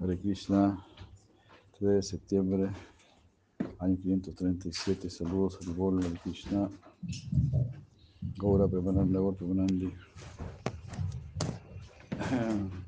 Hare Krishna, 3 de septiembre, año 537. Saludos, Haribol, Hare Krishna. Gaura Premanandi, Gaura Premanandi. Ah,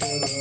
Amen.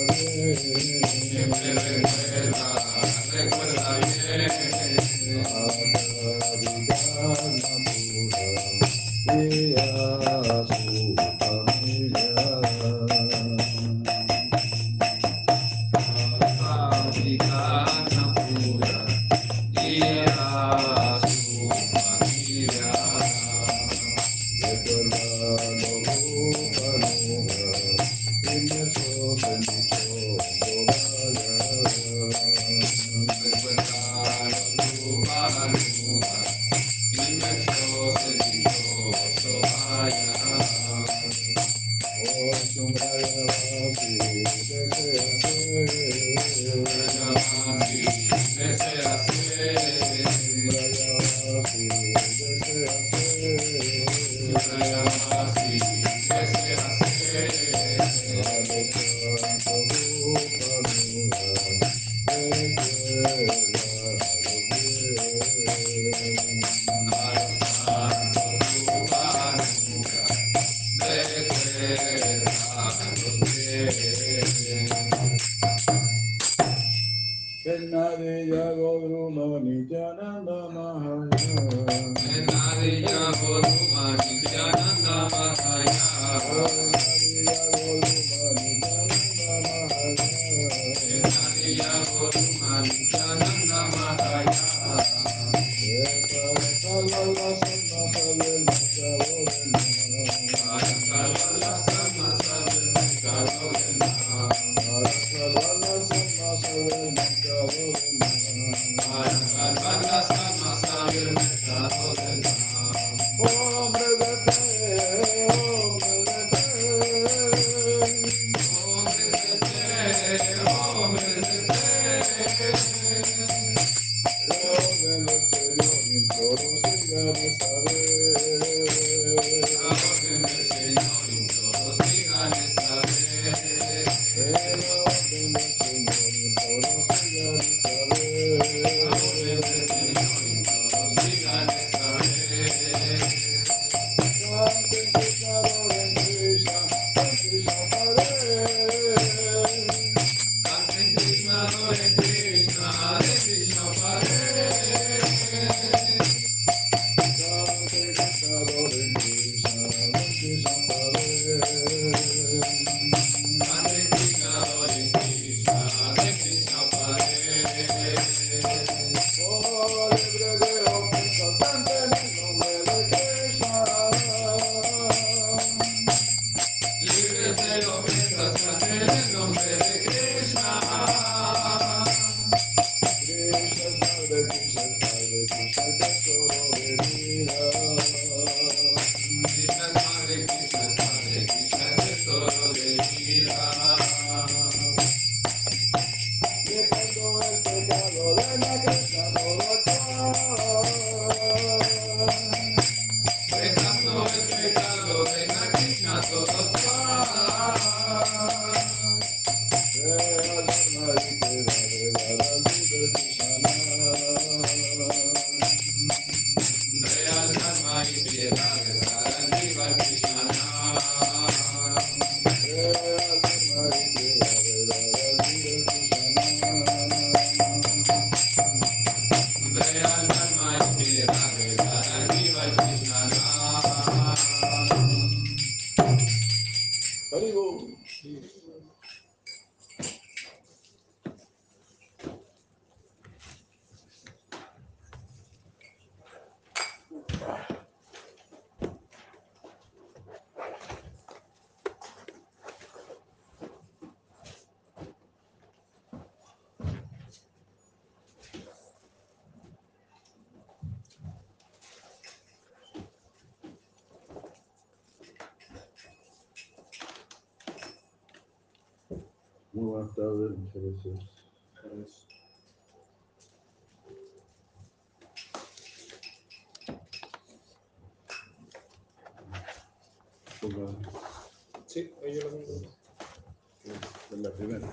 Krishna, Muy buenas tardes, muchas gracias. Ponga Sí, ahí yo lo tengo. en la primera.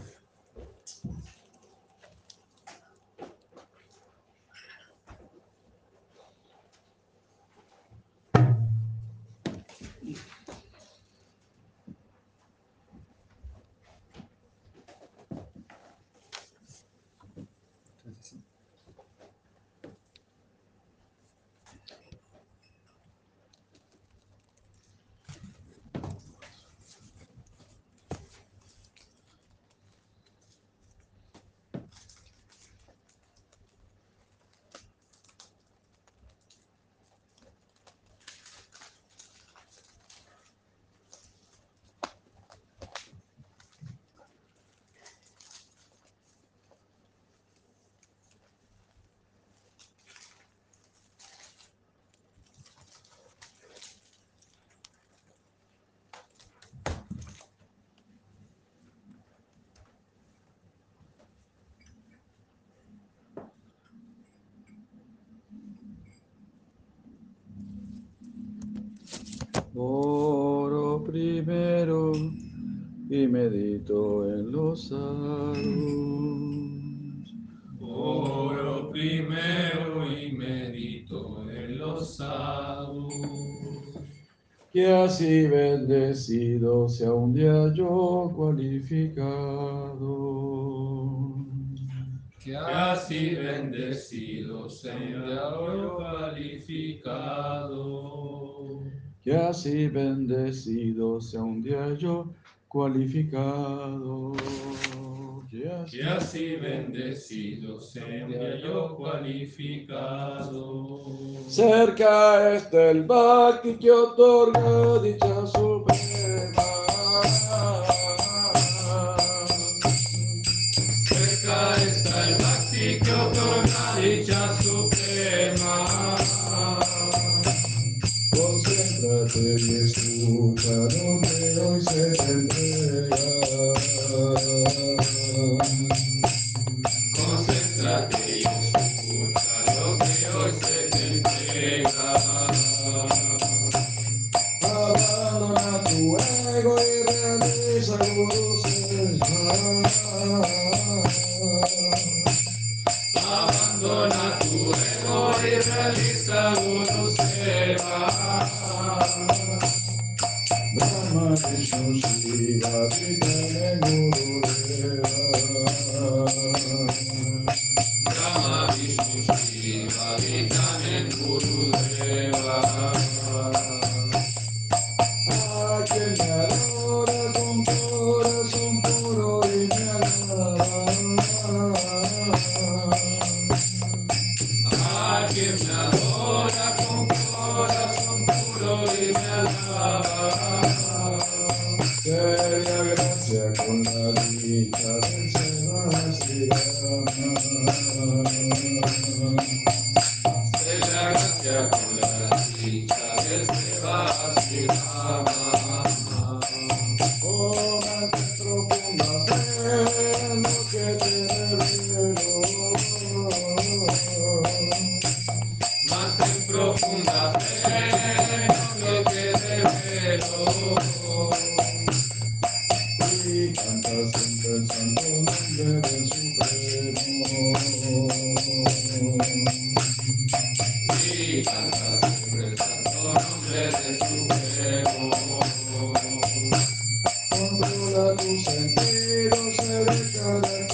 Oro primero y medito en los aros. Oro primero y medito en los sadhus. Que así bendecido sea un día yo cualificado. Que así bendecido sea yo calificado. Que así bendecido sea un día yo cualificado. Que así, bendecido sea yo cualificado. cerca está el Bhakti que otorga dicha suprema. Cerca está el Bhakti que otorga dicha suprema. Concéntrate y escucha lo que Con tu luz sentido se deja de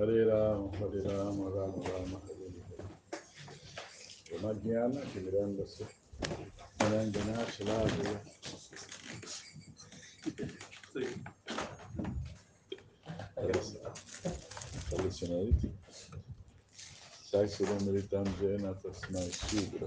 Hare Rama, Hare Rama, Rama Rama, Hare Hare. Brahmagyana Chivirandasya, Naranjana Chiladaya. All'izionariti. Sai se non meritangena tasmai sudra.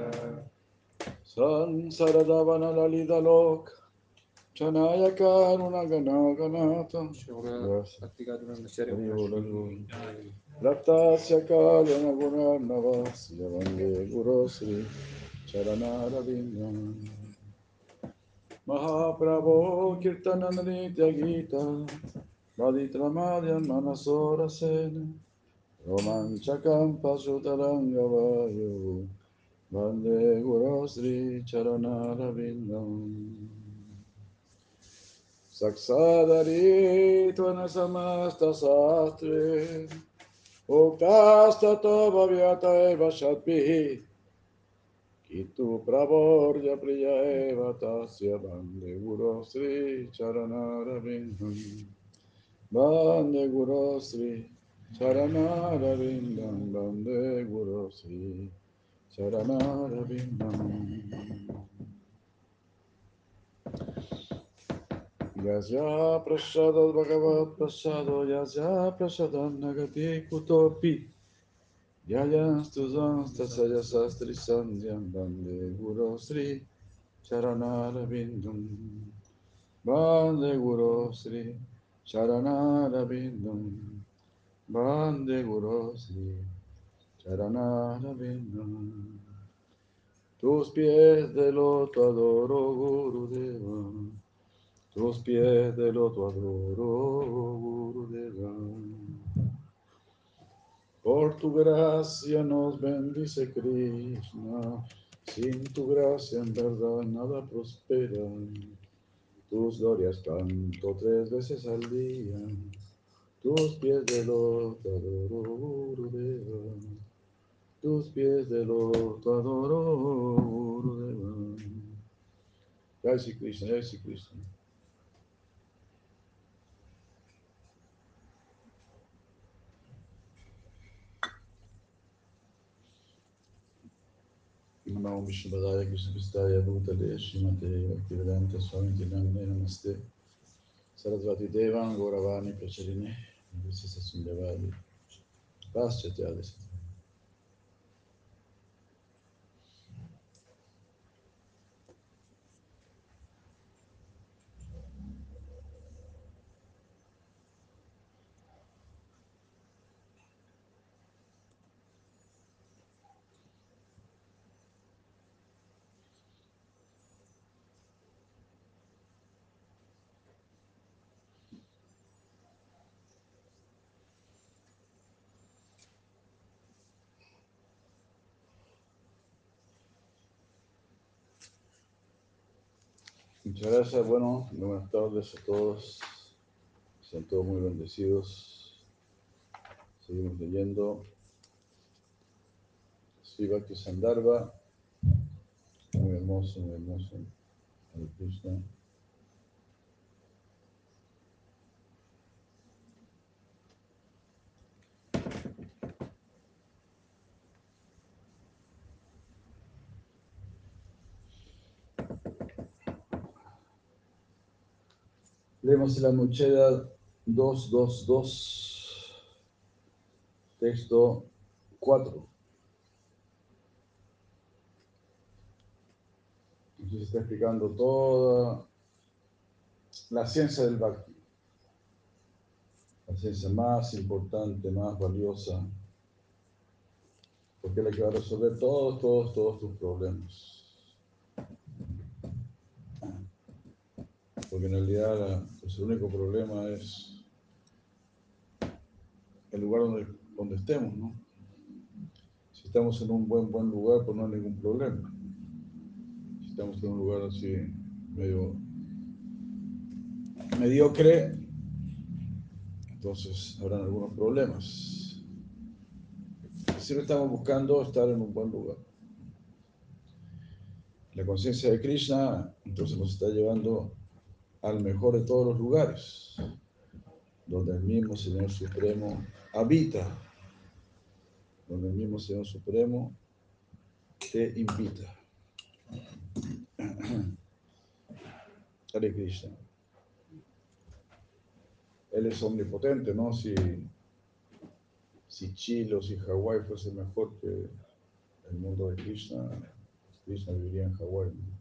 San Saradavana Lalita Lok Chanaya Karuna Gana Ganata Raptasya Kala Naguna Navas Yavande Guru. Sri Charanara Vinyan Mahaprabho Kirtananda Nitya Gita Vaditra Madhya Manasora Sena Roman Chakampa Sutaranga Vayu Roman Chakampa Vande Guru Sri Charanarabindam. Saksadari Tvana Samasta Sastre. Uktasta Bhavyata Eva Kitu Pravorya Priya Eva Tasya Bande Guru Sri Charanarabindam Bande Guru Sri Charanarabindam Bande Guru Sri Yasya Prasada Bhagavat Prasado Yasya Prasada Nagati Kutopi Yayastuzansta Sastri Sandhyam Bande Guru Sri. Charanarabindam Bande Guru Sri. Charanarabindam Bande Guru Sri Tus pies de loto adoro Gurudeva tus pies de loto adoro Gurudeva Por tu gracia nos bendice Krishna, sin tu gracia en verdad nada prospera. Tus glorias canto tres veces al día, tus pies de loto adoro Gurudeva. Tus pies de loto adoro Gurudeva. Jai Sri Krishna, Jai Sri Krishna. Namo Vishnu Padaya Krishna Pristaya Bhutale Srimate Bhaktivedanta Swami Tinamne Namaste Sarasvati Devan Gauravani Pracharine Visisa Sundavadi Paschatyalis Muchas gracias, bueno, buenas tardes a todos. Sean todos muy bendecidos. Seguimos leyendo. Sri Bhakti Sandarbha. Muy hermoso, muy hermoso. Hare. Leemos la Mucheda 222, texto 4. Aquí se está explicando toda la ciencia del Bhakti, la ciencia más importante, más valiosa, porque es la que va a resolver todos, todos, todos tus problemas. En realidad pues el único problema es el lugar donde, donde estemos, ¿no? Si estamos en un buen, buen lugar, pues no hay ningún problema. Si estamos en un lugar así medio mediocre, entonces habrán algunos problemas. Siempre estamos buscando estar en un buen lugar. La conciencia de Krishna entonces nos está llevando al mejor de todos los lugares, donde el mismo Señor Supremo habita, donde el mismo Señor Supremo te invita. Hare Krishna. Él es omnipotente, ¿no? Si, si Chile o si Hawái fuese mejor que el mundo de Krishna, Krishna viviría en Hawái. ¿no?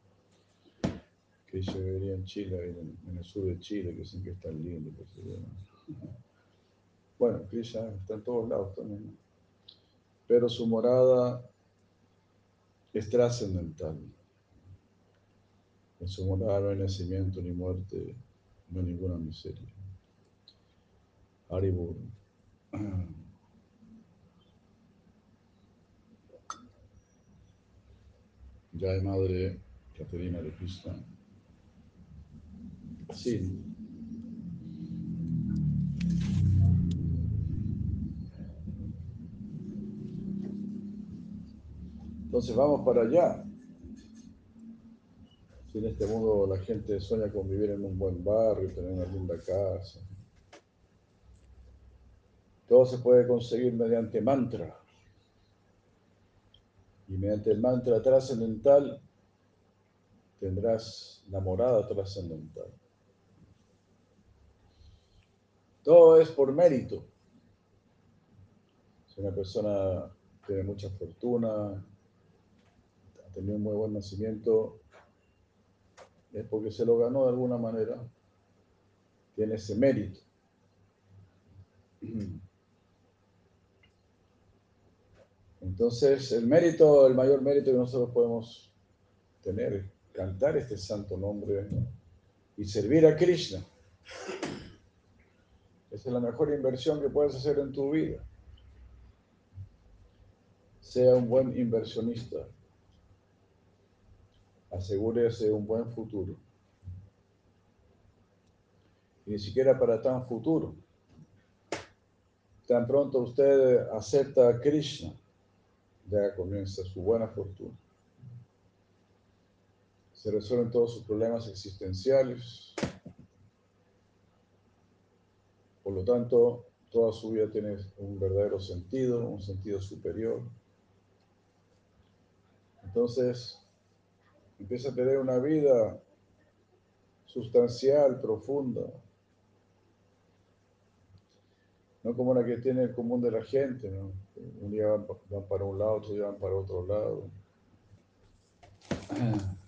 Que yo viviría en Chile, en, el sur de Chile, que dicen que es tan lindo. Bueno, Krishna está en todos lados también. Pero su morada es trascendental. En su morada no hay nacimiento ni muerte, no hay ninguna miseria. Haribur. Ya hay madre Caterina de Krishna. Sí. Entonces vamos para allá. Si en este mundo la gente sueña con vivir en un buen barrio, tener una linda casa. Todo se puede conseguir mediante mantra. Y mediante el mantra trascendental tendrás la morada trascendental. Todo es por mérito. Si una persona tiene mucha fortuna, ha tenido un muy buen nacimiento, es porque se lo ganó de alguna manera. Tiene ese mérito. Entonces, el mérito, el mayor mérito que nosotros podemos tener es cantar este santo nombre y servir a Krishna. Esa es la mejor inversión que puedes hacer en tu vida. Sea un buen inversionista. Asegúrese un buen futuro. Y ni siquiera para tan futuro. Tan pronto usted acepta a Krishna, ya comienza su buena fortuna. Se resuelven todos sus problemas existenciales, Por lo tanto, toda su vida tiene un verdadero sentido, un sentido superior. Entonces, empieza a tener una vida sustancial, profunda, no como la que tiene el común de la gente, ¿no? Un día van, para un lado, otro día van para otro lado.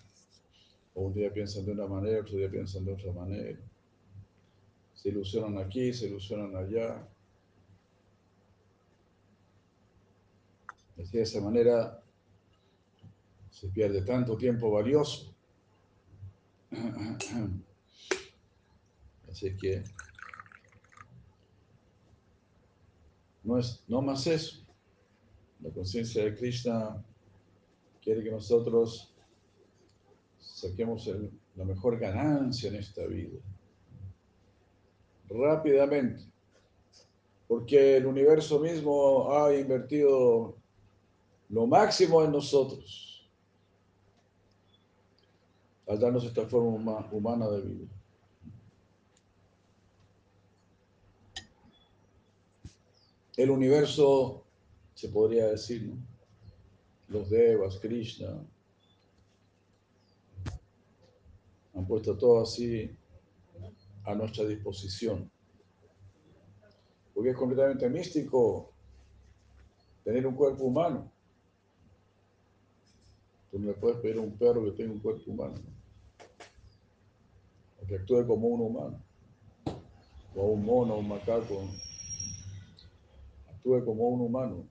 O un día piensan de una manera, otro día piensan de otra manera se ilusionan aquí, se ilusionan allá. de esa manera se pierde tanto tiempo valioso. Así que no es no más eso. La conciencia de Krishna quiere que nosotros saquemos la mejor ganancia en esta vida rápidamente, porque el universo mismo ha invertido lo máximo en nosotros al darnos esta forma humana de vida. El universo, se podría decir, los devas, Krishna, han puesto todo así a nuestra disposición. Porque es completamente místico tener un cuerpo humano. Tú no le puedes pedir a un perro que tenga un cuerpo humano. Que actúe como un humano. O un mono, un macaco. Actúe como un humano.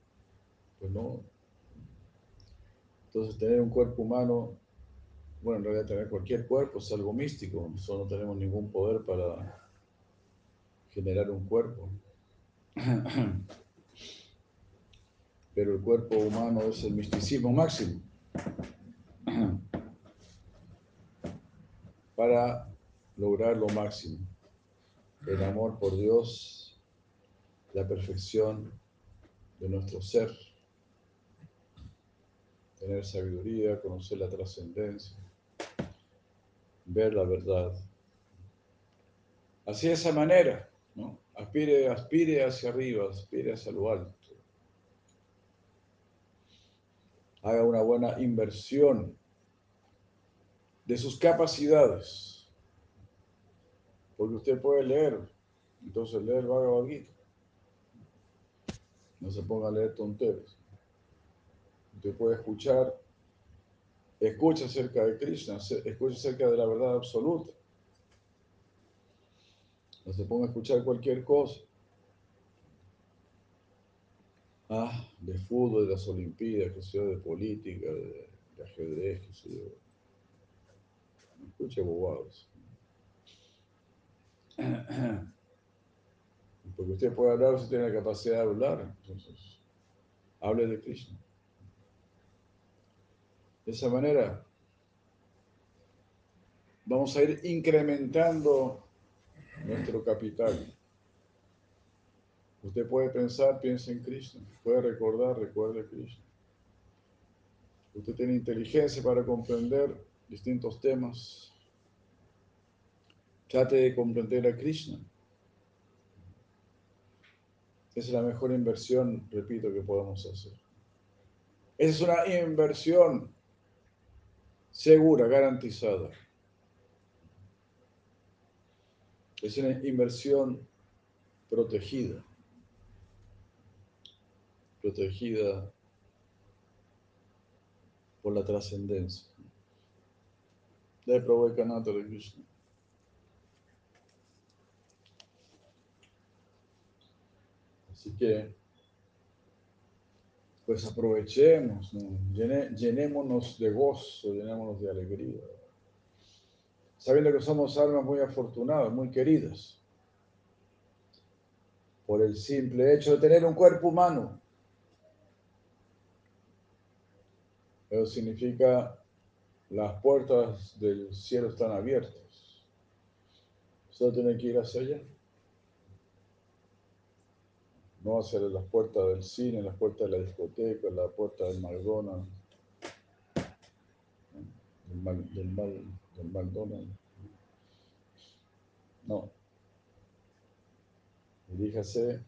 Pues no. Entonces tener un cuerpo humano bueno, en realidad tener cualquier cuerpo es algo místico, nosotros no tenemos ningún poder para generar un cuerpo. Pero el cuerpo humano es el misticismo máximo. Para lograr lo máximo. El amor por Dios, la perfección de nuestro ser, tener sabiduría, conocer la trascendencia ver la verdad. Así de esa manera, ¿no? Aspire, aspire hacia arriba, aspire hacia lo alto. Haga una buena inversión de sus capacidades. Porque usted puede leer, entonces leer Bhagavad Gita. No se ponga a leer tonteros. Usted puede escuchar escucha acerca de Krishna, escucha acerca de la verdad absoluta. No se ponga a escuchar cualquier cosa. Ah, de fútbol, de las Olimpiadas, que sea de política, de, ajedrez, que sé yo. No escuche bobados. Porque usted puede hablar, usted tiene la capacidad de hablar. Entonces, hable de Krishna. De esa manera, vamos a ir incrementando nuestro capital. Usted puede pensar, piense en Krishna. Puede recordar, recuerde Krishna. Usted tiene inteligencia para comprender distintos temas. Trate de comprender a Krishna. Esa es la mejor inversión, repito, que podemos hacer. Esa es una inversión segura, garantizada. Es una inversión protegida. Protegida por la trascendencia. De Prabhupada de Krishna. Así que, pues aprovechemos, llenémonos de gozo, llenémonos de alegría, sabiendo que somos almas muy afortunadas, muy queridas, por el simple hecho de tener un cuerpo humano. Eso significa las puertas del cielo están abiertas. Solo tiene que ir hacia allá no hacia las puertas del cine, las puertas de la discoteca, la puerta del McDonald's, del, del McDonald's. No. Diríjase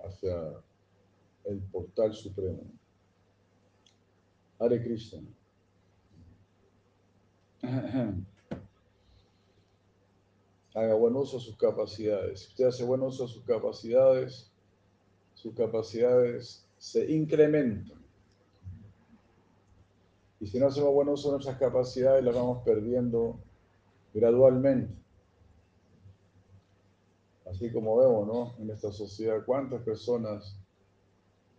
hacia el portal supremo. Hare Krishna. haga buen uso de sus capacidades. Si usted hace buen uso de sus capacidades, sus capacidades se incrementan. Y si no hacemos buen uso de nuestras capacidades, las vamos perdiendo gradualmente. Así como vemos, ¿no? En esta sociedad, ¿cuántas personas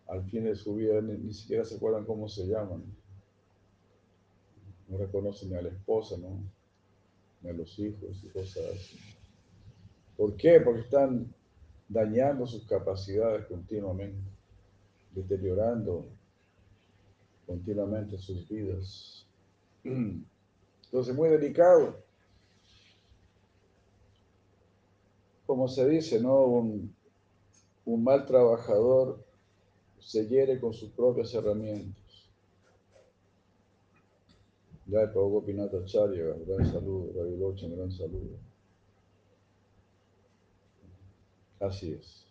al fin de su vida ni, siquiera se acuerdan cómo se llaman? No reconocen ni a la esposa, ¿no? A los hijos y cosas así. ¿Por qué? Porque están dañando sus capacidades continuamente, deteriorando continuamente sus vidas. Entonces, muy delicado. Como se dice, ¿no? Un, mal trabajador se hiere con sus propias herramientas. Ya el Prabhu Pinata Charya, gran saludo, Ravi gran saludo. Así es.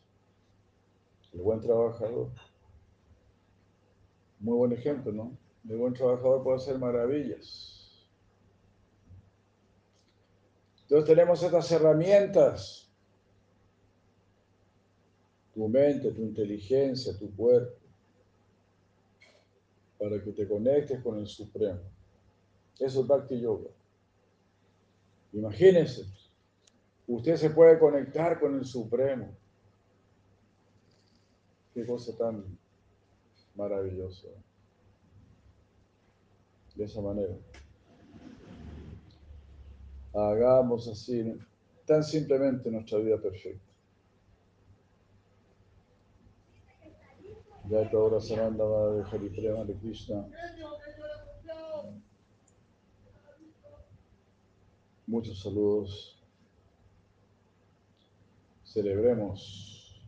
El buen trabajador. Muy buen ejemplo, ¿no? El buen trabajador puede hacer maravillas. Entonces tenemos estas herramientas. Tu mente, tu inteligencia, tu cuerpo. Para que te conectes con el Supremo. Eso es Bhakti Yoga. Imagínense Usted se puede conectar con el Supremo. Qué cosa tan maravillosa. De esa manera. Hagamos así, tan simplemente nuestra vida perfecta. Ya esta hora se manda de de Krishna. Muchos saludos celebremos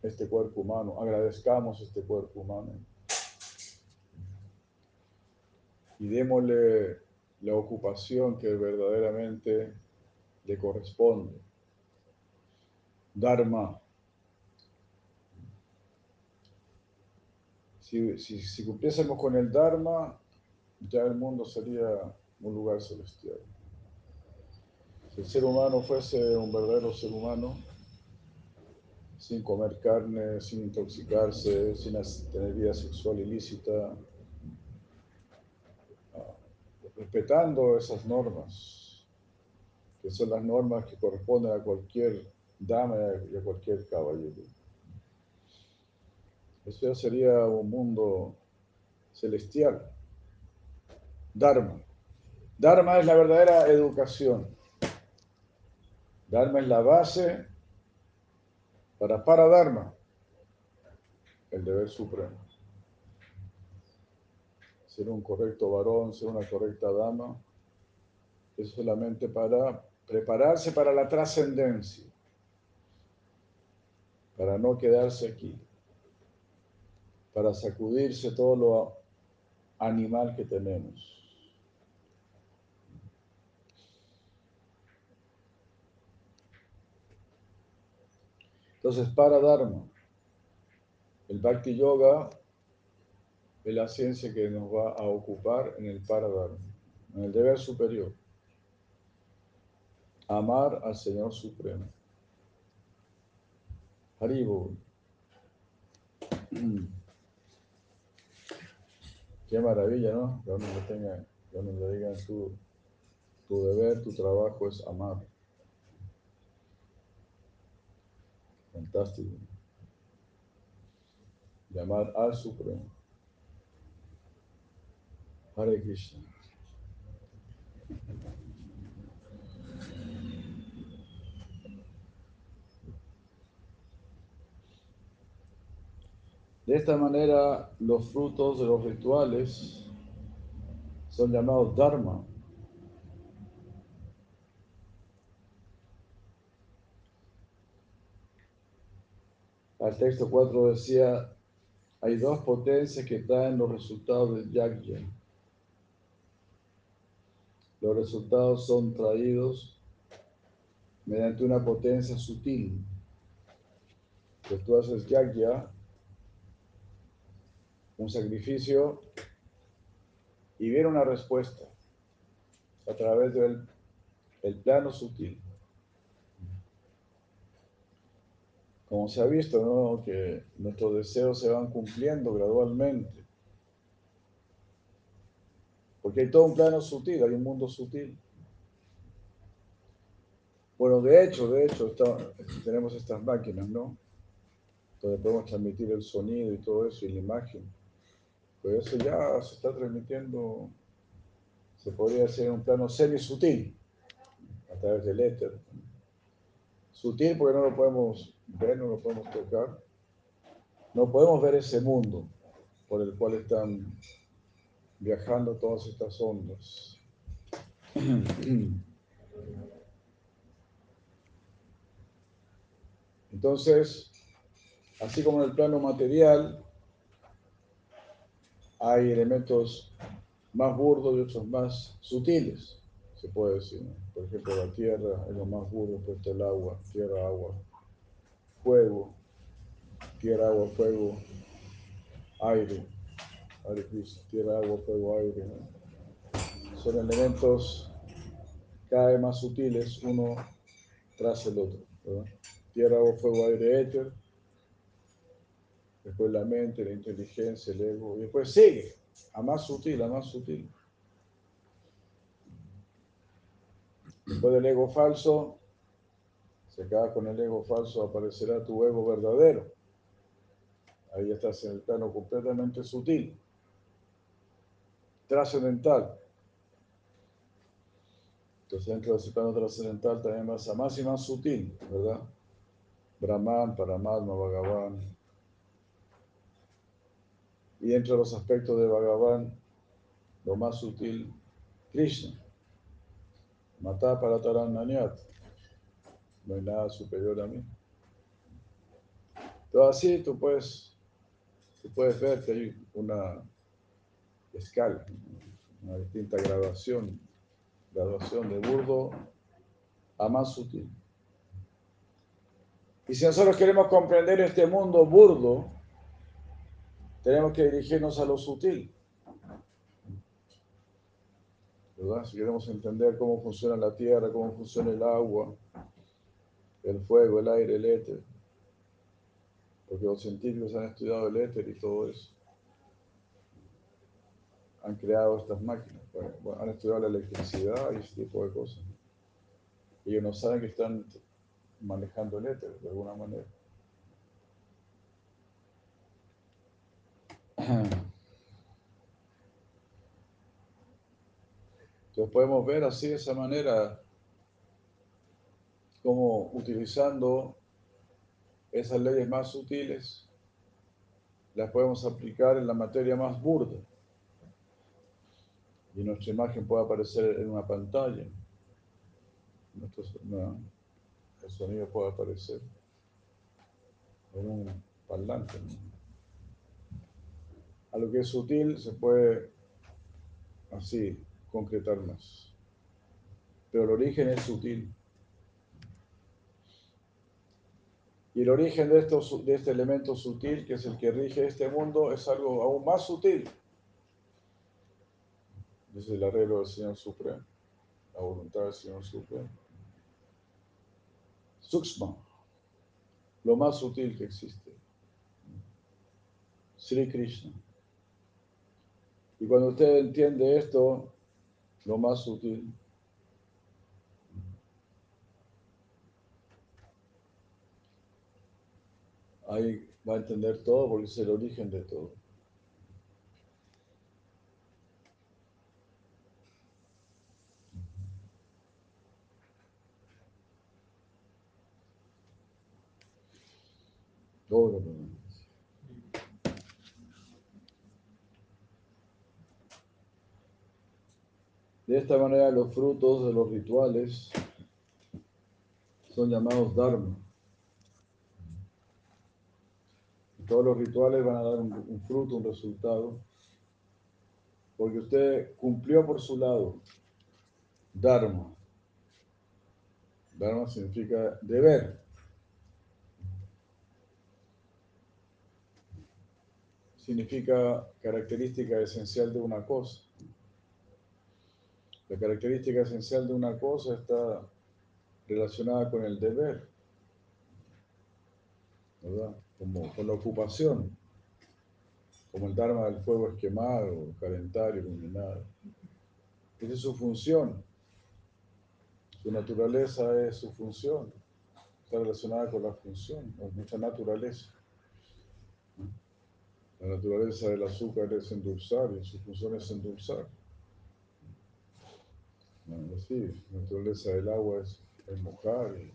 este cuerpo humano, agradezcamos este cuerpo humano y démosle la ocupación que verdaderamente le corresponde. Dharma. Si, si cumpliésemos con el Dharma, ya el mundo sería un lugar celestial. El ser humano fuese un verdadero ser humano, sin comer carne, sin intoxicarse, sin tener vida sexual ilícita, respetando esas normas, que son las normas que corresponden a cualquier dama y a cualquier caballero. Eso ya sería un mundo celestial. Dharma. Dharma es la verdadera educación. Dharma es la base para Paradharma, el deber supremo. Ser un correcto varón, ser una correcta dama, es solamente para prepararse para la trascendencia, para no quedarse aquí, para sacudirse todo lo animal que tenemos. Entonces, para Dharma, el Bhakti Yoga es la ciencia que nos va a ocupar en el Paradharma, en el deber superior. Amar al Señor Supremo. Haribo. Qué maravilla, ¿no? Que uno le tenga, que uno le digan tu, tu deber, tu trabajo es amar. Fantástico. Llamar al Supremo. Hare Krishna. De esta manera, los frutos de los rituales son llamados Dharma. El texto 4 decía, hay dos potencias que traen los resultados del yagya. Los resultados son traídos mediante una potencia sutil. Que tú haces yagya, un sacrificio, y viene una respuesta a través del el plano sutil. Como se ha visto, ¿no? que nuestros deseos se van cumpliendo gradualmente. Porque hay todo un plano sutil, hay un mundo sutil. Bueno, de hecho, de hecho, tenemos estas máquinas, ¿no? Donde podemos transmitir el sonido y todo eso y la imagen. Pero eso ya se está transmitiendo, se podría hacer en un plano semi-sutil, a través del éter. Sutil porque no lo podemos ver, no lo podemos tocar. No podemos ver ese mundo por el cual están viajando todas estas ondas. Entonces, así como en el plano material, hay elementos más burdos y otros más sutiles, se puede decir. Por ejemplo, la tierra es lo más burdo, después el agua, tierra, agua, fuego, tierra, agua, fuego, aire, tierra, agua, fuego, aire. Son elementos cada vez más sutiles uno tras el otro. Tierra, agua, fuego, aire, éter. Después la mente, la inteligencia, el ego. Y después sigue, a más sutil, a más sutil. Después del ego falso, se acaba con el ego falso, aparecerá tu ego verdadero. Ahí estás en el plano completamente sutil, trascendental. Entonces dentro de ese plano trascendental también más, más y más sutil, ¿verdad? Brahman, Paramatma, Bhagavan. Y dentro de los aspectos de Bhagavan, lo más sutil, Krishna. Mata para Tarananyat no hay nada superior a mí. Todo así tú puedes, tú puedes ver que hay una escala, una distinta graduación, graduación de burdo a más sutil. Y si nosotros queremos comprender este mundo burdo, tenemos que dirigirnos a lo sutil. ¿verdad? Si queremos entender cómo funciona la tierra, cómo funciona el agua, el fuego, el aire, el éter. Porque los científicos han estudiado el éter y todo eso. han creado estas máquinas. Bueno, han estudiado la electricidad y ese tipo de cosas. Ellos no saben que están manejando el éter de alguna manera. Entonces podemos ver así de esa manera como utilizando esas leyes más sutiles las podemos aplicar en la materia más burda. Y nuestra imagen puede aparecer en una pantalla. el sonido puede aparecer en un parlante. A lo que es sutil se puede así concretar más. Pero el origen es sutil. Y el origen de, de este elemento sutil, que es el que rige este mundo, es algo aún más sutil. Dice el arreglo del Señor Supremo, la voluntad del Señor Supremo. Suksma, lo más sutil que existe. Sri Krishna. Y cuando usted entiende esto, lo más sutil, ahí va a entender todo porque es el origen de todo. De esta manera los frutos de los rituales son llamados dharma. Todos los rituales van a dar un, fruto, un resultado, porque usted cumplió por su lado. Dharma. Dharma significa deber. Significa característica esencial de una cosa. La característica esencial de una cosa está relacionada con el deber. ¿Verdad? Como con la ocupación, como el Dharma del fuego es quemar o calentar, iluminar. Esa es su función. Su naturaleza es su función. Está relacionada con la función, con nuestra naturaleza. La naturaleza del azúcar es endulzar y su función es endulzar. Sí, la naturaleza del agua es, es mojar y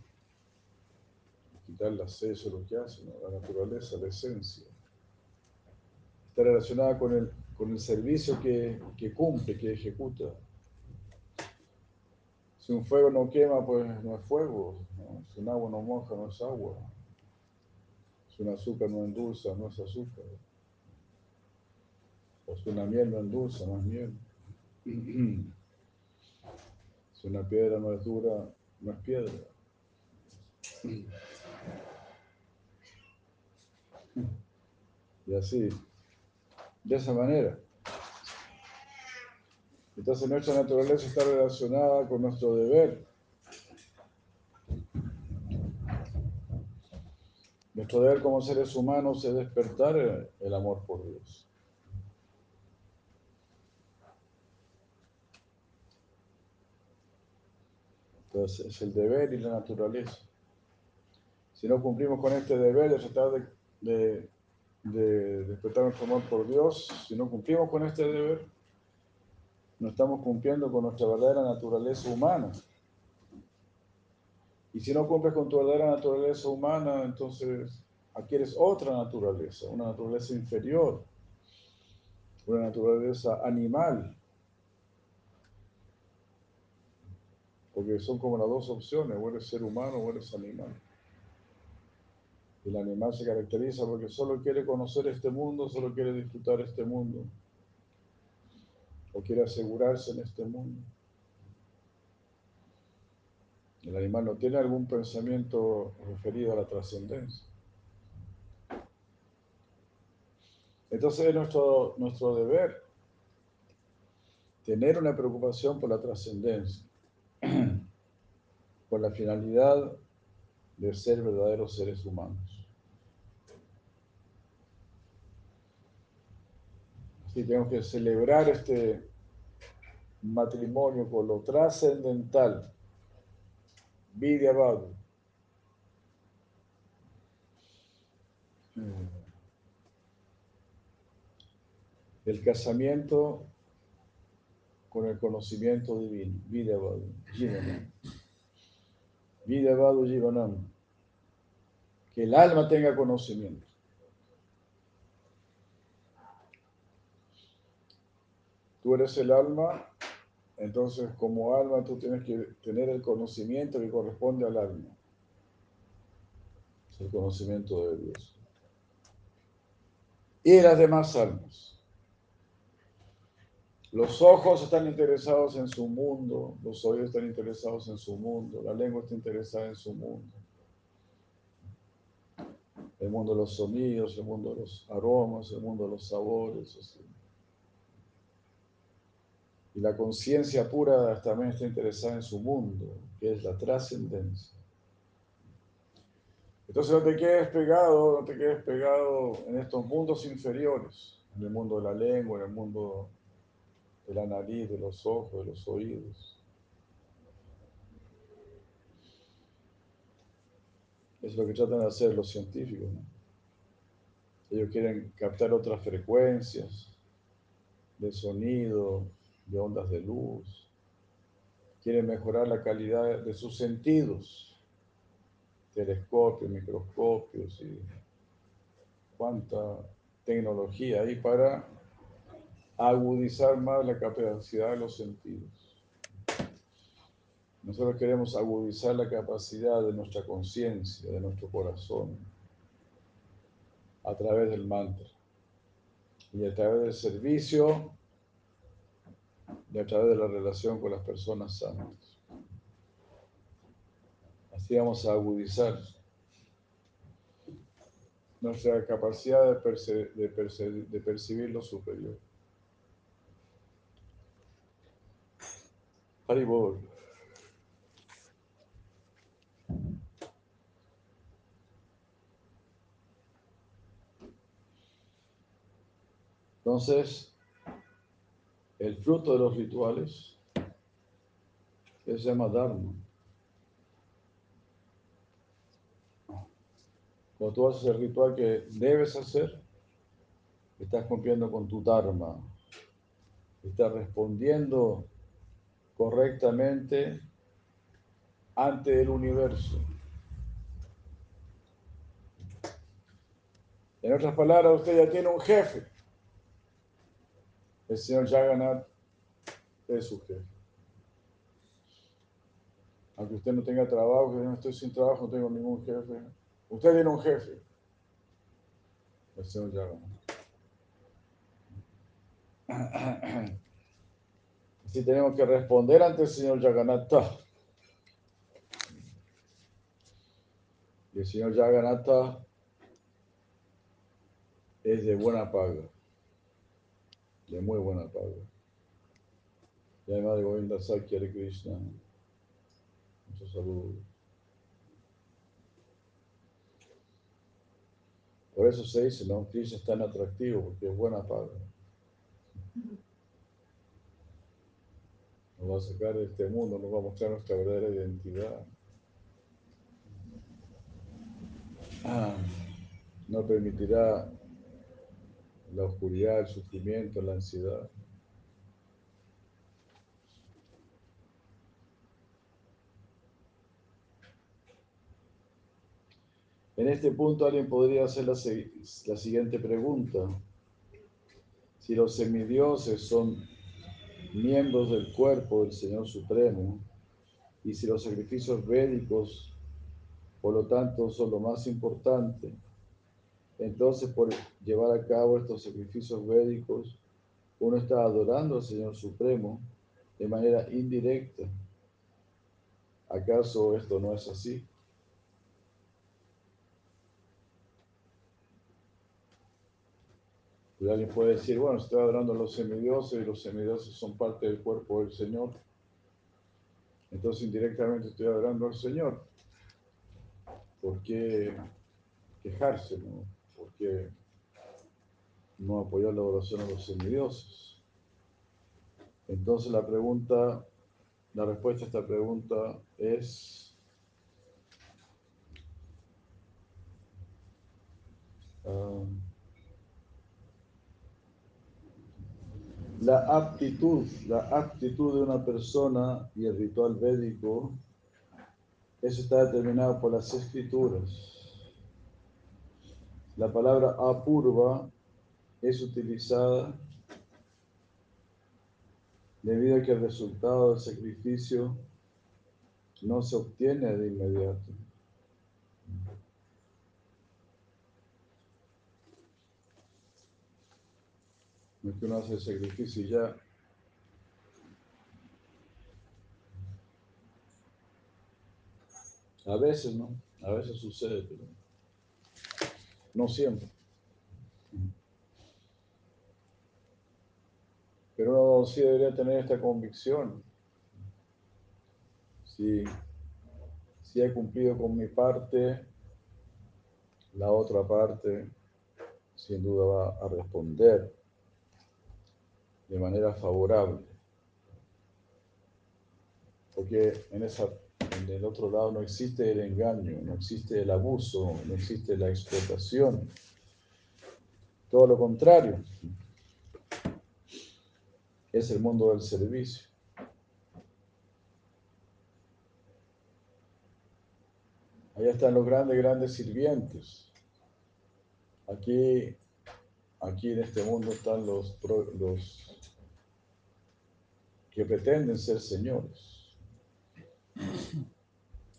quitar la eso lo que hace, la naturaleza, la esencia. Está relacionada con el, con el servicio que, que cumple, que ejecuta. Si un fuego no quema, pues no es fuego. Si un agua no moja, no es agua. Si un azúcar no endulza, no es azúcar. O si una miel no endulza, no es miel. Si una piedra no es dura, no es piedra. Y así, de esa manera. Entonces nuestra naturaleza está relacionada con nuestro deber. Nuestro deber como seres humanos es despertar el amor por Dios. Entonces es el deber y la naturaleza. Si no cumplimos con este deber de tratar de de despertar nuestro amor por Dios, si no cumplimos con este deber, no estamos cumpliendo con nuestra verdadera naturaleza humana. Y si no cumples con tu verdadera naturaleza humana, entonces adquieres otra naturaleza, una naturaleza inferior, una naturaleza animal. Porque son como las dos opciones, o eres ser humano o eres animal. El animal se caracteriza porque solo quiere conocer este mundo, solo quiere disfrutar este mundo, o quiere asegurarse en este mundo. El animal no tiene algún pensamiento referido a la trascendencia. Entonces es nuestro, nuestro deber tener una preocupación por la trascendencia, por la finalidad de ser verdaderos seres humanos. Sí, tenemos que celebrar este matrimonio con lo trascendental. Vidya El casamiento con el conocimiento divino. Vidya Jivanam. Vidya Jivanam. Que el alma tenga conocimiento. Tú eres el alma, entonces como alma tú tienes que tener el conocimiento que corresponde al alma. El conocimiento de Dios. Y las demás almas. Los ojos están interesados en su mundo, los oídos están interesados en su mundo, la lengua está interesada en su mundo. El mundo de los sonidos, el mundo de los aromas, el mundo de los sabores. Así. Y la conciencia pura también está interesada en su mundo, que es la trascendencia. Entonces no te quedes pegado, no te quedes pegado en estos mundos inferiores, en el mundo de la lengua, en el mundo de la nariz, de los ojos, de los oídos. Es lo que tratan de hacer los científicos. Ellos quieren captar otras frecuencias de sonido, de ondas de luz, quiere mejorar la calidad de sus sentidos, telescopios, microscopios y cuánta tecnología hay para agudizar más la capacidad de los sentidos. Nosotros queremos agudizar la capacidad de nuestra conciencia, de nuestro corazón, a través del mantra y a través del servicio y a través de la relación con las personas santas. Así vamos a agudizar nuestra capacidad de, de percibir lo superior. Haribol. Entonces, el fruto de los rituales se llama Dharma. Cuando tú haces el ritual que debes hacer, estás cumpliendo con tu Dharma. Estás respondiendo correctamente ante el universo. En otras palabras, usted ya tiene un jefe. El señor Jagannath es su jefe. Aunque usted no tenga trabajo, yo no estoy sin trabajo, no tengo ningún jefe. Usted tiene un jefe. El señor Jagannath. Así tenemos que responder ante el señor Jagannatha. Y el señor Jagannatha es de buena paga de muy buena paga. Además de Govinda Sakya de Krishna. Muchos saludos. Por eso se dice, ¿no? Krishna es tan atractivo porque es buena paga. Nos va a sacar de este mundo, nos va a mostrar nuestra verdadera identidad. Ah, no permitirá la oscuridad, el sufrimiento, la ansiedad. En este punto alguien podría hacer la, la siguiente pregunta. Si los semidioses son miembros del cuerpo del Señor Supremo, y si los sacrificios védicos, por lo tanto, son lo más importante, entonces, por llevar a cabo estos sacrificios védicos, uno está adorando al Señor Supremo de manera indirecta. ¿Acaso esto no es así? Y alguien puede decir, bueno, estoy adorando a los semidioses y los semidioses son parte del cuerpo del Señor. Entonces indirectamente estoy adorando al Señor. ¿Por qué quejarse? No? Porque no apoyar la adoración a los semidioses. Entonces la pregunta, la respuesta a esta pregunta es ah, la aptitud, la aptitud de una persona y el ritual védico, eso está determinado por las escrituras. La palabra apurva es utilizada debido a que el resultado del sacrificio no se obtiene de inmediato. No es que uno hace el sacrificio y ya. A veces, ¿no? A veces sucede, pero no siempre. Pero uno sí debería tener esta convicción. Si, si he cumplido con mi parte, la otra parte sin duda va a responder de manera favorable. Porque en, esa, en el otro lado no existe el engaño, no existe el abuso, no existe la explotación. Todo lo contrario es el mundo del servicio. Allá están los grandes, grandes sirvientes. Aquí, aquí en este mundo están los, los que pretenden ser señores.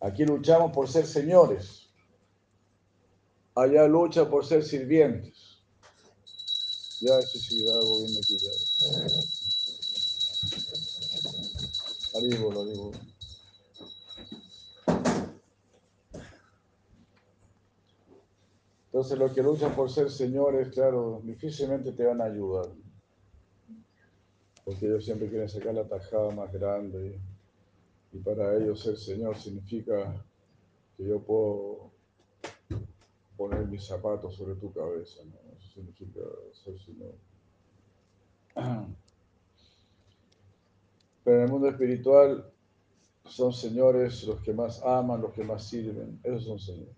Aquí luchamos por ser señores. Allá lucha por ser sirvientes. Ya, ese sí, algo bien equilibrado. Entonces los que luchan por ser señores, claro, difícilmente te van a ayudar. Porque ellos siempre quieren sacar la tajada más grande. Y para ellos ser señor significa que yo puedo poner mis zapatos sobre tu cabeza. Eso significa ser señor. Pero en el mundo espiritual son señores los que más aman, los que más sirven. Esos son señores.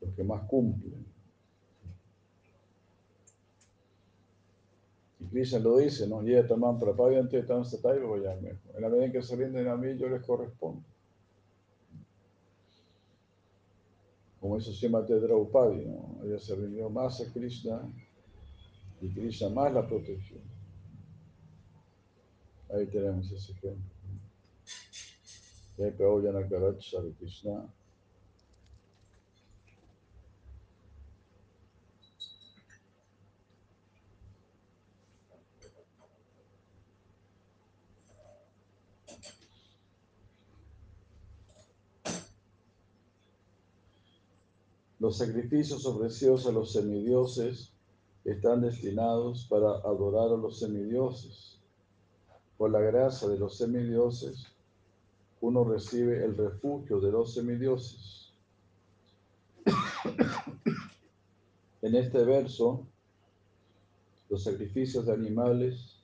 Los que más cumplen. Y Krishna lo dice, ¿no? En la medida en que se rinden a mí, yo les correspondo. Como eso se llama Tedraupadi, ¿no? Ella se rindió más a Krishna y Krishna más la protegió. Ahí tenemos ese ejemplo. de Krishna. Los sacrificios ofrecidos a los semidioses están destinados para adorar a los semidioses. Por la gracia de los semidioses, uno recibe el refugio de los semidioses. En este verso, los sacrificios de animales,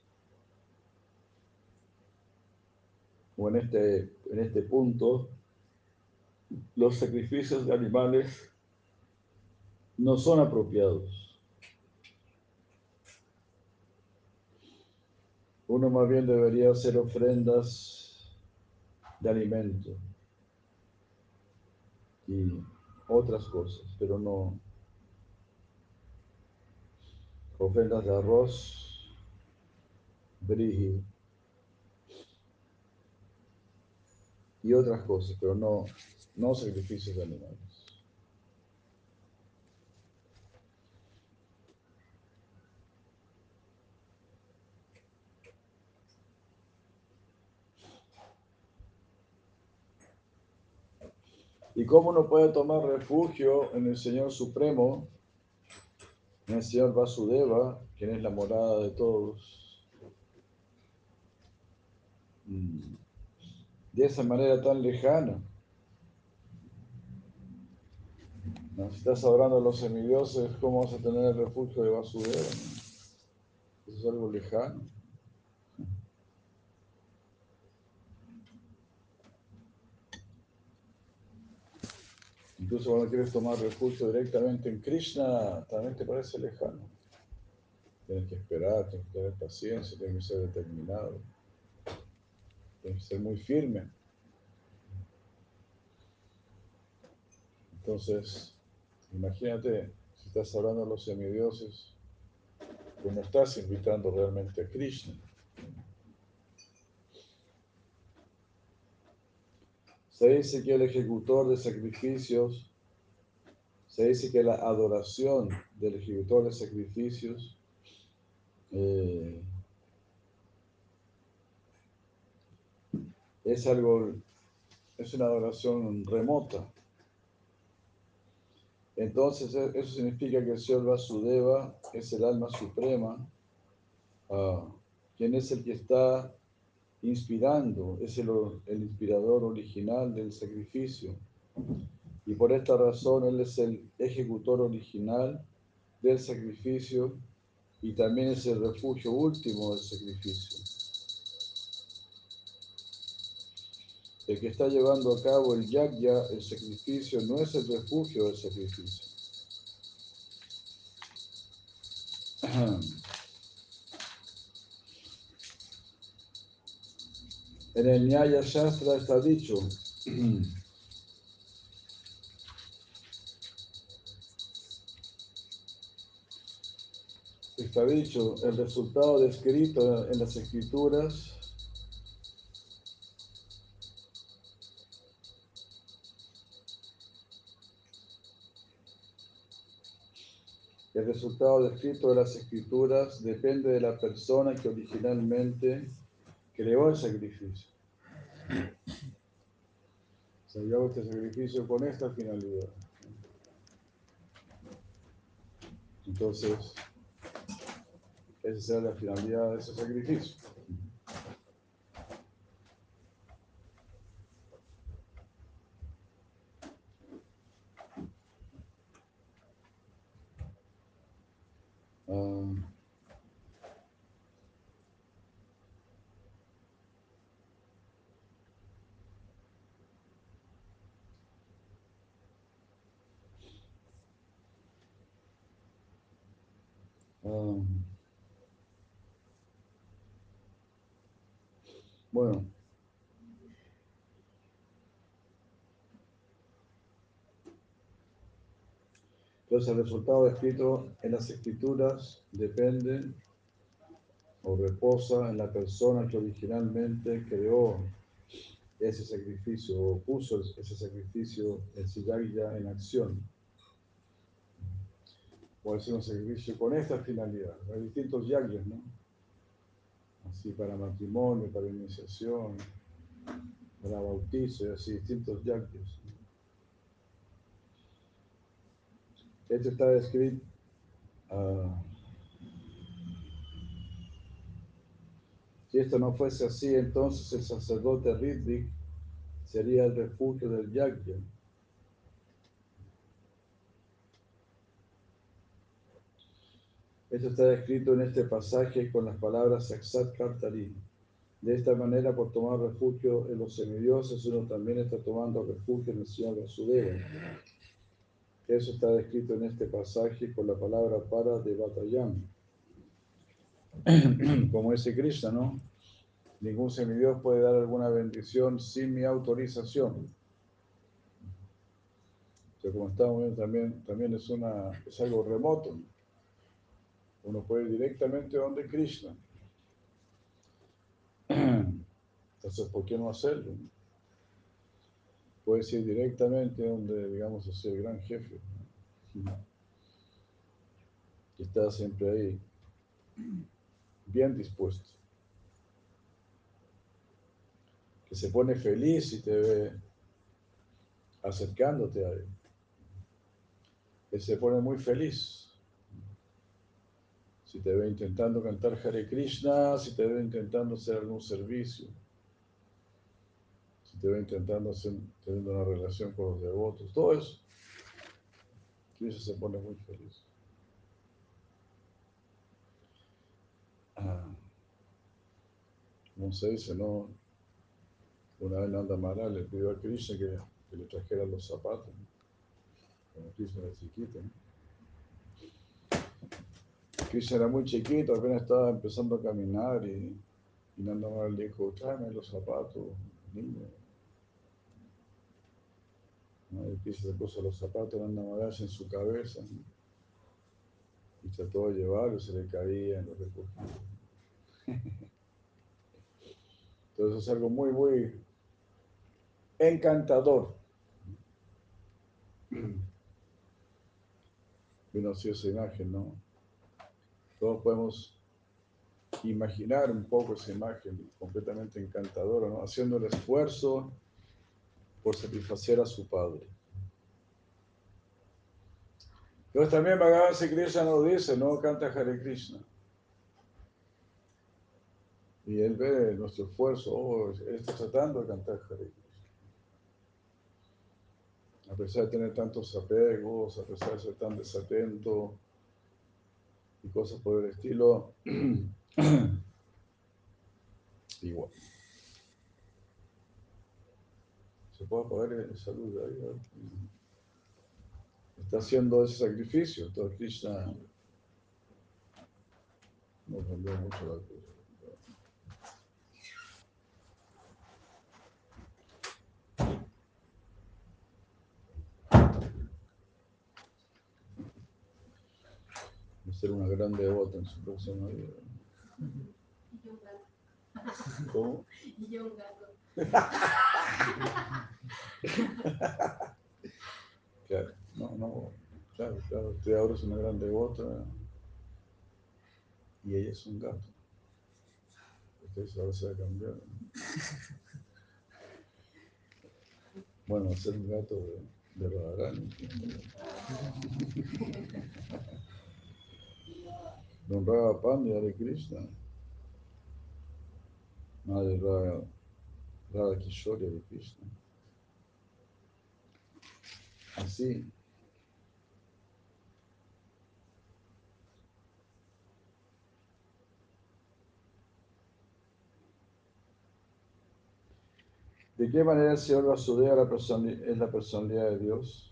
o en este, en este punto, los sacrificios de animales no son apropiados. Uno más bien debería hacer ofrendas de alimento y otras cosas, pero no ofrendas de arroz, brigi y otras cosas, pero no, no sacrificios de animales. ¿Y cómo uno puede tomar refugio en el Señor Supremo, en el Señor Vasudeva, quien es la morada de todos? Mm. De esa manera tan lejana. Si estás adorando a los semidioses, ¿cómo vas a tener el refugio de Vasudeva? Eso es algo lejano. Incluso cuando quieres tomar refugio directamente en Krishna, también te parece lejano. Tienes que esperar, tienes que tener paciencia, tienes que ser determinado, tienes que ser muy firme. Entonces, imagínate, si estás hablando de los semidioses, como estás invitando realmente a Krishna. Se dice que el ejecutor de sacrificios, se dice que la adoración del ejecutor de sacrificios eh, es algo, es una adoración remota. Entonces e, eso significa que el Señor Vasudeva es el alma suprema, uh, quien es el que está inspirando, es el, inspirador original del sacrificio. Y por esta razón Él es el ejecutor original del sacrificio y también es el refugio último del sacrificio. El que está llevando a cabo el yagya, el sacrificio, no es el refugio del sacrificio. En el Nyaya Shastra está dicho, está dicho, el resultado descrito en las escrituras El resultado descrito de las escrituras depende de la persona que originalmente creó el sacrificio. Se este sacrificio con esta finalidad. Entonces, esa será la finalidad de ese sacrificio. Bueno. Entonces el resultado escrito en las escrituras depende o reposa en la persona que originalmente creó ese sacrificio o puso ese sacrificio en ya en acción puede ser un sacrificio con esta finalidad. Hay distintos yagyas, ¿no? Así para matrimonio, para iniciación, para bautizo, y así, distintos yagyas. Esto está descrito. Ah, si esto no fuese así, entonces el sacerdote Riddick sería el refugio del yagya Esto está escrito en este pasaje con las palabras Saksat Kartari. De esta manera, por tomar refugio en los semidioses, uno también está tomando refugio en el Señor Vasudeva. Eso está descrito en este pasaje con la palabra para de Batayam. Como ese Krishna, ¿no? Ningún semidios puede dar alguna bendición sin mi autorización. O como estamos viendo, también, también es, una, es algo remoto. Uno puede ir directamente donde Krishna. Entonces, ¿por qué no hacerlo? Puedes ir directamente donde, digamos así, el gran jefe. Que está siempre ahí, bien dispuesto. Que se pone feliz y te ve acercándote a él. Que se pone muy feliz si te ve intentando cantar Hare Krishna, si te ve intentando hacer algún servicio, si te ve intentando hacer, teniendo una relación con los devotos, todo eso. Krishna se pone muy feliz. Ah, como se dice, ¿no? Una vez Nanda Maharaj le pidió a Krishna que, le trajera los zapatos. Cuando Krishna era chiquito. ¿no? Krishna era muy chiquito, apenas estaba empezando a caminar y, y Nanda Maharaj le dijo, tráeme los zapatos, niño. ¿No? Y se puso los zapatos de Nanda Maharaj en su cabeza ¿no? y trató de llevarlo, se le caían, lo recogía. Entonces es algo muy, muy encantador. Vino así esa imagen, ¿no? Todos podemos imaginar un poco esa imagen completamente encantadora, ¿no? Haciendo el esfuerzo por satisfacer a su padre. Entonces también Bhagavan Krishna nos dice, ¿no? Canta Hare Krishna. Y él ve nuestro esfuerzo, oh, él está tratando de cantar Hare Krishna. A pesar de tener tantos apegos, a pesar de ser tan desatento y cosas por el estilo, igual. ¿Se puede apagar el salud ahí? Está haciendo ese sacrificio, entonces Krishna nos cambió mucho la cosa. Ser una gran devota en su próxima vida. Y un gato. ¿Cómo? Y yo un gato. Claro, no, no, claro, claro, usted ahora es una gran devota y ella es un gato. Usted ahora se va a. Bueno, ser un gato de, de. Don Radha Pandya de Krishna. Madre Radha, Radha Kishore de Krishna. Así. ¿De qué manera el Señor Vasudeva es la personalidad de Dios?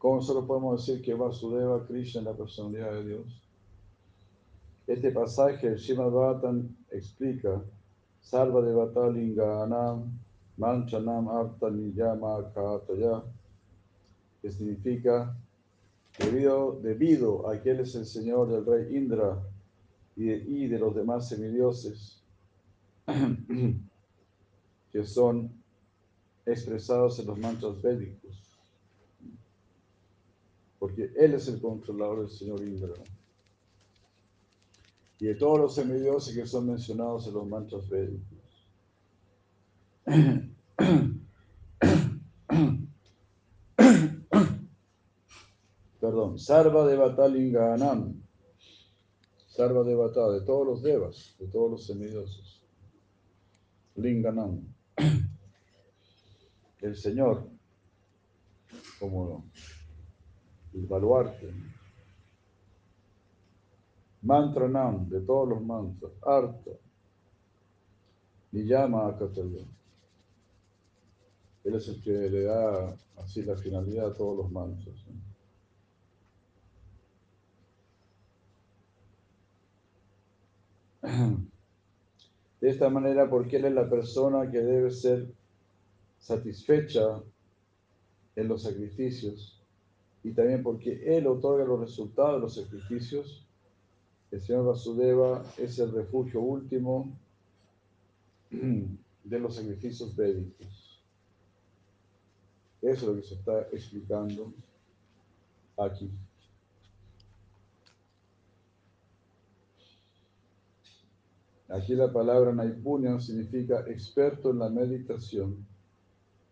¿Cómo solo podemos decir que Vasudeva Krishna es la personalidad de Dios? Este pasaje, el Srimad Bhattan explica Sarva Devata Linganam Manchanam Arta Niyama Kataya, que significa debido, debido a que Él es el Señor del Rey Indra y de, y de los demás semidioses que son expresados en los mantras védicos. Porque Él es el controlador del Señor Indra. Y de todos los semidioses que son mencionados en los mantras védicos. Perdón, Sarva Devata Linganam. Sarva Devata, de todos los devas, de todos los semidioses. Linganam. El Señor, como el baluarte. Mantranam, de todos los mantras. Arta. Niyama Akataya. Él es el que le da así la finalidad a todos los mantras. De esta manera, porque Él es la persona que debe ser satisfecha en los sacrificios y también porque Él otorga los resultados de los sacrificios, el Señor Vasudeva es el refugio último de los sacrificios védicos. Eso es lo que se está explicando aquí. Aquí la palabra naipunya significa experto en la meditación.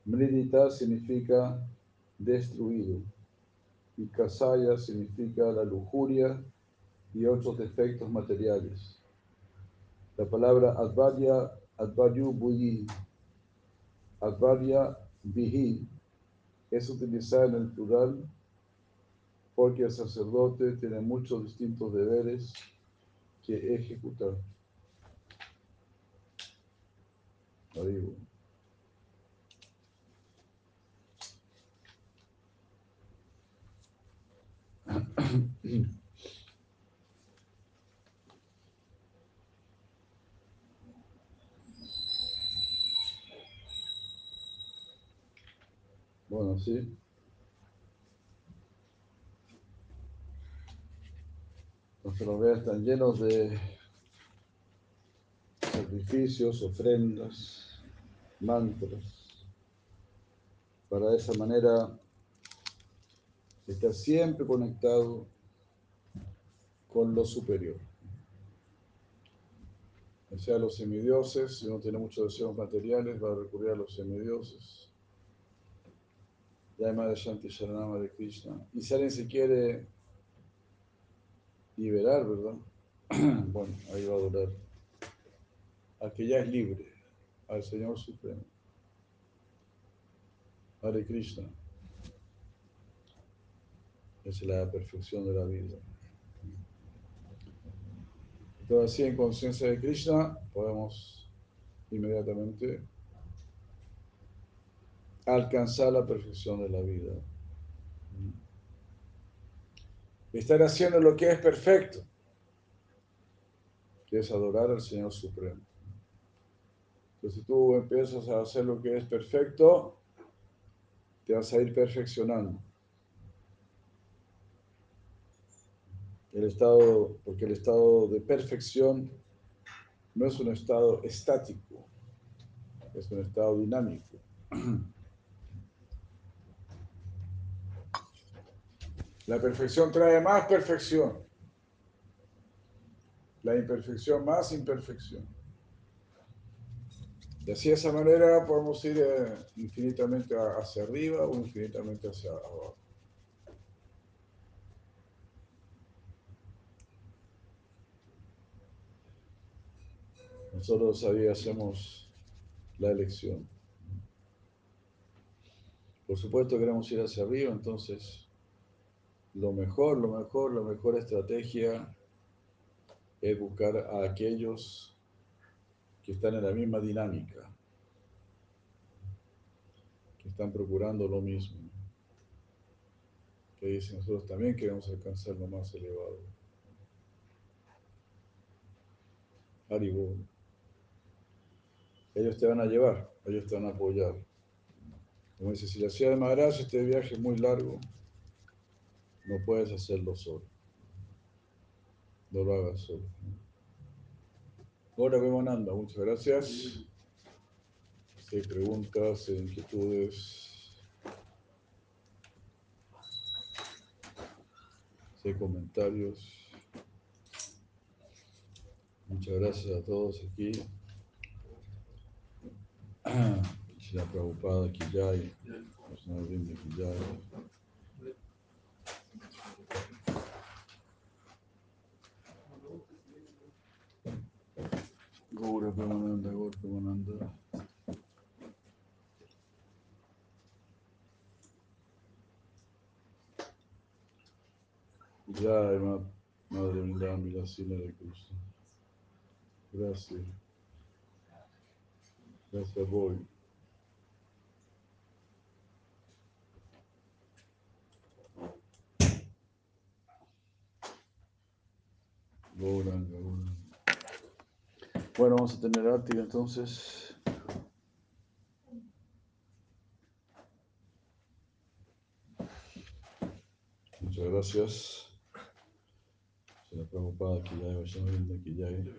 Mridita significa destruido. Y kasaya significa la lujuria y otros defectos materiales. La palabra advarya, advaryu buyi. Advarya Vihi es utilizada en el plural porque el sacerdote tiene muchos distintos deberes que ejecutar. Arriba. Bueno, sí. Los veas están llenos de sacrificios, ofrendas, mantras, para de esa manera estar siempre conectado con lo superior. O sea, los semidioses, si uno tiene muchos deseos materiales, va a recurrir a los semidioses. Llama de Shanti Sharanama de Krishna. Y si alguien se quiere liberar, ¿verdad? bueno, ahí va a durar. A que ya es libre, al Señor Supremo. Hare Krishna. Es la perfección de la vida. Entonces, así en conciencia de Krishna, podemos inmediatamente alcanzar la perfección de la vida. Estar haciendo lo que es perfecto, que es adorar al Señor Supremo. Entonces, si tú empiezas a hacer lo que es perfecto, te vas a ir perfeccionando. El estado, porque el estado de perfección no es un estado estático, es un estado dinámico. La perfección trae más perfección. La imperfección más imperfección. Y así de esa manera podemos ir eh, infinitamente hacia arriba o infinitamente hacia abajo. Nosotros ahí hacemos la elección. Por supuesto queremos ir hacia arriba, entonces lo mejor, lo mejor, la mejor estrategia es buscar a aquellos que están en la misma dinámica, que están procurando lo mismo, que dicen nosotros también queremos alcanzar lo más elevado. Haribol. Ellos te van a llevar, ellos te van a apoyar. Como dice, si la ciudad de Maharaj, este viaje es muy largo, no puedes hacerlo solo. No lo hagas solo. Ahora Mananda, muchas gracias. Si hay preguntas, inquietudes, si hay comentarios. Muchas gracias a todos aquí. La Prabhupada aquí ya hay. Gaura Pramananda, Gaura Pramananda. Jai Madre de Krishna. Gracias. Gauranga, Gauranga. Bueno, vamos a tener ártiga entonces. Muchas gracias. Se la preocupada que ya hay, aquí ya hay.